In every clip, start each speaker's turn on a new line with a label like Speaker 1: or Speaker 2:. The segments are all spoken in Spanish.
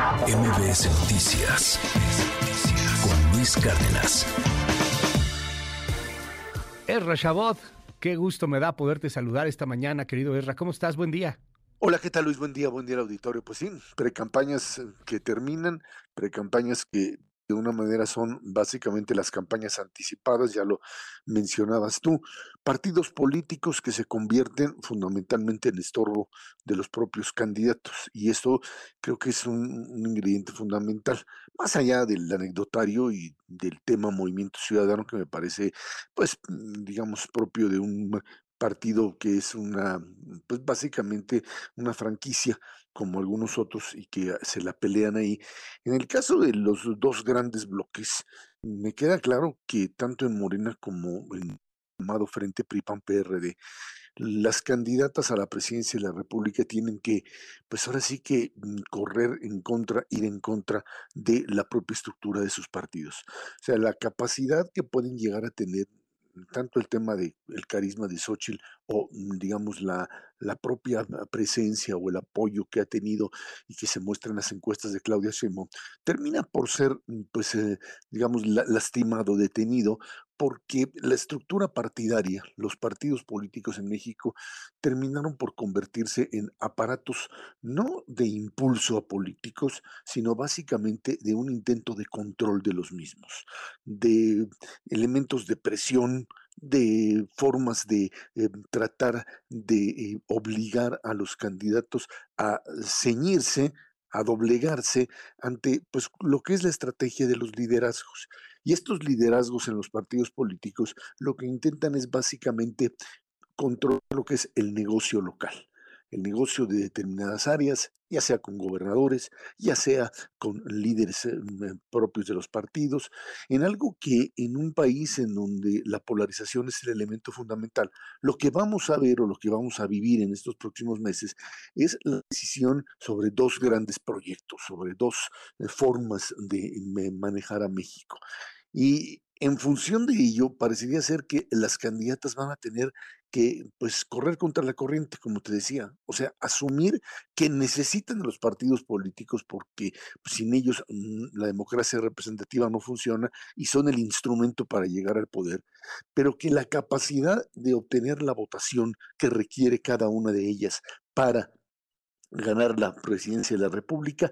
Speaker 1: MBS Noticias con Luis Cárdenas.
Speaker 2: Erra Chabot, qué gusto me da poderte saludar esta mañana, querido Erra. ¿Cómo estás? Buen día.
Speaker 3: Hola, ¿qué tal Luis? Buen día, buen día al auditorio. Pues sí, precampañas que terminan, precampañas que de una manera son básicamente las campañas anticipadas, ya lo mencionabas tú, partidos políticos que se convierten fundamentalmente en estorbo de los propios candidatos y esto creo que es un, un ingrediente fundamental, más allá del anecdotario y del tema movimiento ciudadano que me parece pues digamos propio de un partido que es una, pues básicamente una franquicia como algunos otros y que se la pelean ahí. En el caso de los dos grandes bloques, me queda claro que tanto en Morena como en llamado Frente PRI-PAN-PRD, las candidatas a la presidencia de la República tienen que, pues ahora sí que mm, correr en contra, ir en contra de la propia estructura de sus partidos. O sea, la capacidad que pueden llegar a tener tanto el tema del el carisma de Xochitl o mm, digamos la, la propia presencia o el apoyo que ha tenido y que se muestra en las encuestas de Claudia Sheinbaum, termina por ser, mm, pues, eh, digamos, lastimado, detenido, porque la estructura partidaria, los partidos políticos en México, terminaron por convertirse en aparatos no de impulso a políticos, sino básicamente de un intento de control de los mismos, de elementos de presión, de formas de eh, tratar de eh, obligar a los candidatos a ceñirse, a doblegarse ante pues lo que es la estrategia de los liderazgos. Y estos liderazgos en los partidos políticos lo que intentan es básicamente controlar lo que es el negocio local el negocio de determinadas áreas, ya sea con gobernadores, ya sea con líderes eh, propios de los partidos, en algo que en un país en donde la polarización es el elemento fundamental, lo que vamos a ver o lo que vamos a vivir en estos próximos meses es la decisión sobre dos grandes proyectos, sobre dos eh, formas de manejar a México. Y en función de ello, parecería ser que las candidatas van a tener que pues correr contra la corriente, como te decía, o sea, asumir que necesitan de los partidos políticos porque sin ellos mm, la democracia representativa no funciona y son el instrumento para llegar al poder, pero que la capacidad de obtener la votación que requiere cada una de ellas para ganar la presidencia de la República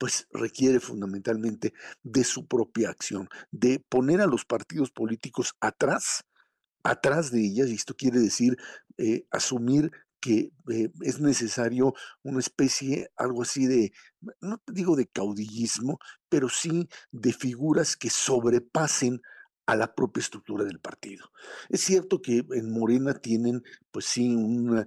Speaker 3: pues requiere fundamentalmente de su propia acción, de poner a los partidos políticos atrás, atrás de ellas, y esto quiere decir eh, asumir que eh, es necesario una especie, algo así de, no digo de caudillismo, pero sí de figuras que sobrepasen a la propia estructura del partido. Es cierto que en Morena tienen, pues sí, una,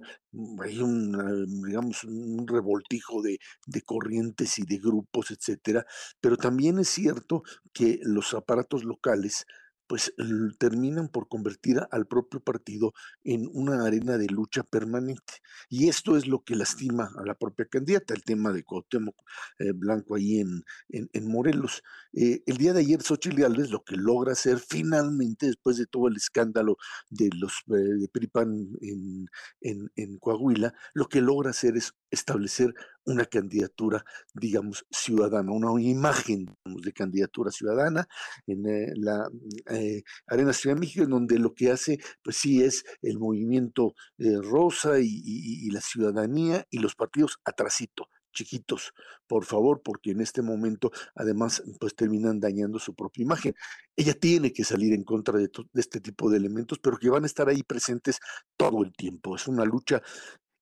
Speaker 3: hay un, digamos, un revoltijo de, de, corrientes y de grupos, etcétera, pero también es cierto que los aparatos locales pues terminan por convertir al propio partido en una arena de lucha permanente. Y esto es lo que lastima a la propia candidata, el tema de Cuauhtémoc eh, Blanco ahí en, en, Morelos. Eh, el día de ayer Xochitl Gálvez lo que logra hacer finalmente, después de todo el escándalo de los eh, de Pripan en, en, en Coahuila, lo que logra hacer es establecer una candidatura, digamos, ciudadana, una imagen de candidatura ciudadana en eh, la eh, Arena Ciudad de México, en donde lo que hace, pues sí, es el movimiento eh, rosa y, la ciudadanía y los partidos atrasito chiquitos, por favor, porque en este momento además pues terminan dañando su propia imagen. Ella tiene que salir en contra de, de, este tipo de elementos, pero que van a estar ahí presentes todo el tiempo. Es una lucha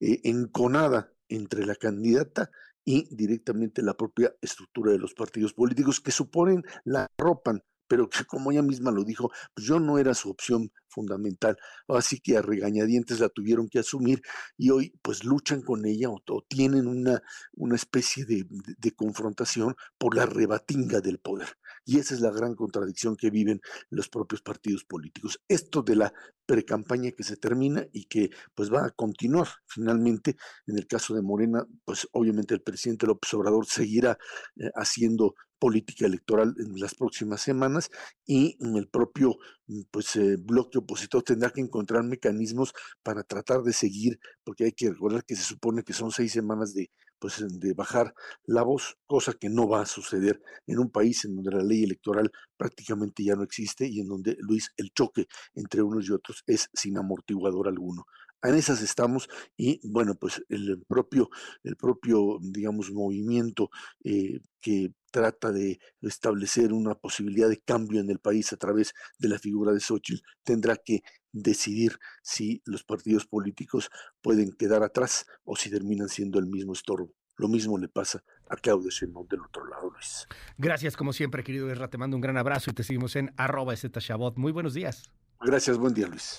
Speaker 3: enconada entre la candidata y directamente la propia estructura de los partidos políticos que suponen la ropan pero que como ella misma lo dijo, pues yo no era su opción fundamental, así que a regañadientes la tuvieron que asumir y hoy pues luchan con ella o, tienen una, una especie de, de, confrontación por la rebatinga del poder. Y esa es la gran contradicción que viven los propios partidos políticos. Esto de la precampaña que se termina y que pues va a continuar finalmente, en el caso de Morena, pues obviamente el presidente López Obrador seguirá eh, haciendo política electoral en las próximas semanas y el propio pues eh, bloque opositor tendrá que encontrar mecanismos para tratar de seguir, porque hay que recordar que se supone que son seis semanas de pues de bajar la voz, cosa que no va a suceder en un país en donde la ley electoral prácticamente ya no existe y en donde, Luis, el choque entre unos y otros es sin amortiguador alguno en esas estamos y bueno, pues el propio, el propio digamos, movimiento eh, que trata de establecer una posibilidad de cambio en el país a través de la figura de Xochitl, tendrá que decidir si los partidos políticos pueden quedar atrás o si terminan siendo el mismo estorbo. Lo mismo le pasa a Claudio Sheinbaum del otro lado, Luis.
Speaker 2: Gracias, como siempre, querido Erra. Te mando un gran abrazo y te seguimos en arroba Muy buenos días.
Speaker 3: Gracias, buen día, Luis.